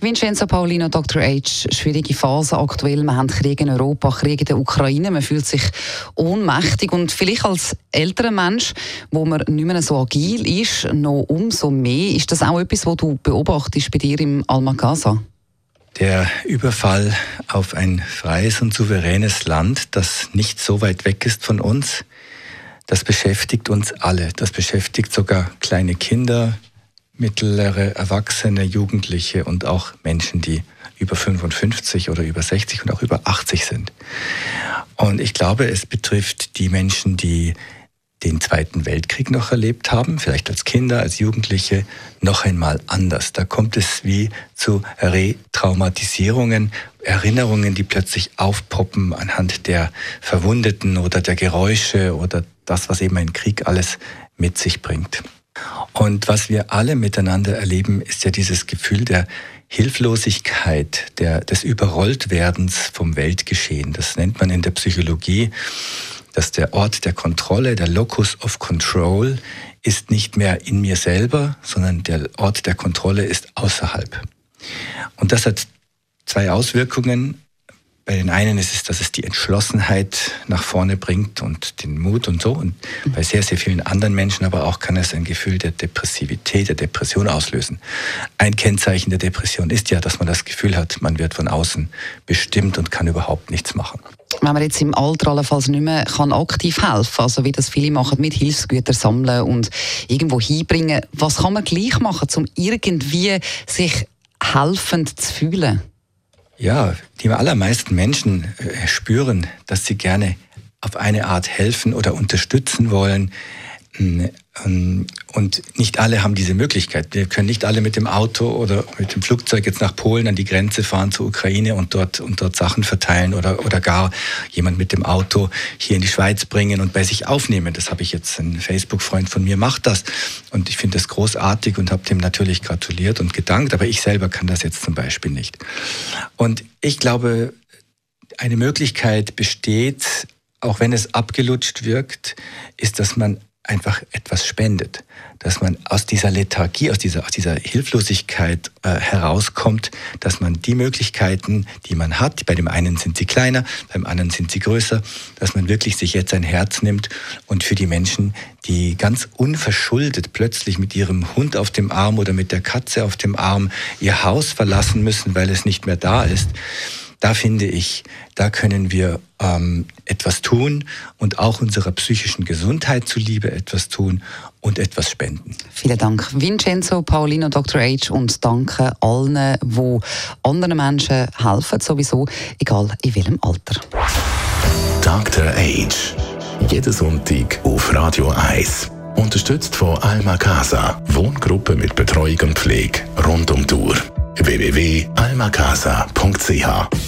Vincenzo Paulino, Dr. H. Schwierige Phase aktuell. Wir haben Krieg in Europa, Krieg in der Ukraine. Man fühlt sich ohnmächtig. Und vielleicht als älterer Mensch, wo man nicht mehr so agil ist, noch umso mehr. Ist das auch etwas, was du beobachtest bei dir im Almagasa? Der Überfall auf ein freies und souveränes Land, das nicht so weit weg ist von uns, das beschäftigt uns alle. Das beschäftigt sogar kleine Kinder, mittlere Erwachsene, Jugendliche und auch Menschen, die über 55 oder über 60 und auch über 80 sind. Und ich glaube, es betrifft die Menschen, die den Zweiten Weltkrieg noch erlebt haben, vielleicht als Kinder, als Jugendliche, noch einmal anders. Da kommt es wie zu Retraumatisierungen, Erinnerungen, die plötzlich aufpoppen anhand der Verwundeten oder der Geräusche oder das, was eben ein Krieg alles mit sich bringt. Und was wir alle miteinander erleben, ist ja dieses Gefühl der Hilflosigkeit, der, des Überrolltwerdens vom Weltgeschehen. Das nennt man in der Psychologie, dass der Ort der Kontrolle, der Locus of Control, ist nicht mehr in mir selber, sondern der Ort der Kontrolle ist außerhalb. Und das hat zwei Auswirkungen. Bei den einen ist es, dass es die Entschlossenheit nach vorne bringt und den Mut und so. Und bei sehr, sehr vielen anderen Menschen aber auch kann es ein Gefühl der Depressivität, der Depression auslösen. Ein Kennzeichen der Depression ist ja, dass man das Gefühl hat, man wird von außen bestimmt und kann überhaupt nichts machen. Wenn man jetzt im Alter allenfalls nicht mehr kann aktiv helfen also wie das viele machen, mit Hilfsgütern sammeln und irgendwo hinbringen, was kann man gleich machen, um irgendwie sich helfend zu fühlen? Ja, die allermeisten Menschen äh, spüren, dass sie gerne auf eine Art helfen oder unterstützen wollen. Ähm, und nicht alle haben diese Möglichkeit. Wir können nicht alle mit dem Auto oder mit dem Flugzeug jetzt nach Polen an die Grenze fahren zur Ukraine und dort, und dort Sachen verteilen oder, oder gar jemand mit dem Auto hier in die Schweiz bringen und bei sich aufnehmen. Das habe ich jetzt, ein Facebook-Freund von mir macht das. Und ich finde das großartig und habe dem natürlich gratuliert und gedankt. Aber ich selber kann das jetzt zum Beispiel nicht. Und ich glaube, eine Möglichkeit besteht, auch wenn es abgelutscht wirkt, ist, dass man einfach etwas spendet, dass man aus dieser Lethargie, aus dieser, aus dieser Hilflosigkeit äh, herauskommt, dass man die Möglichkeiten, die man hat, bei dem einen sind sie kleiner, beim anderen sind sie größer, dass man wirklich sich jetzt ein Herz nimmt und für die Menschen, die ganz unverschuldet plötzlich mit ihrem Hund auf dem Arm oder mit der Katze auf dem Arm ihr Haus verlassen müssen, weil es nicht mehr da ist, da finde ich, da können wir ähm, etwas tun und auch unserer psychischen Gesundheit zuliebe etwas tun und etwas spenden. Vielen Dank, Vincenzo, Paulino, Dr. H. und danke allen, die anderen Menschen helfen, sowieso, egal in welchem Alter. Dr. H. Jeden Sonntag auf Radio 1. Unterstützt von Alma Casa, Wohngruppe mit Betreuung und Pflege rund um Tour www.almacasa.ch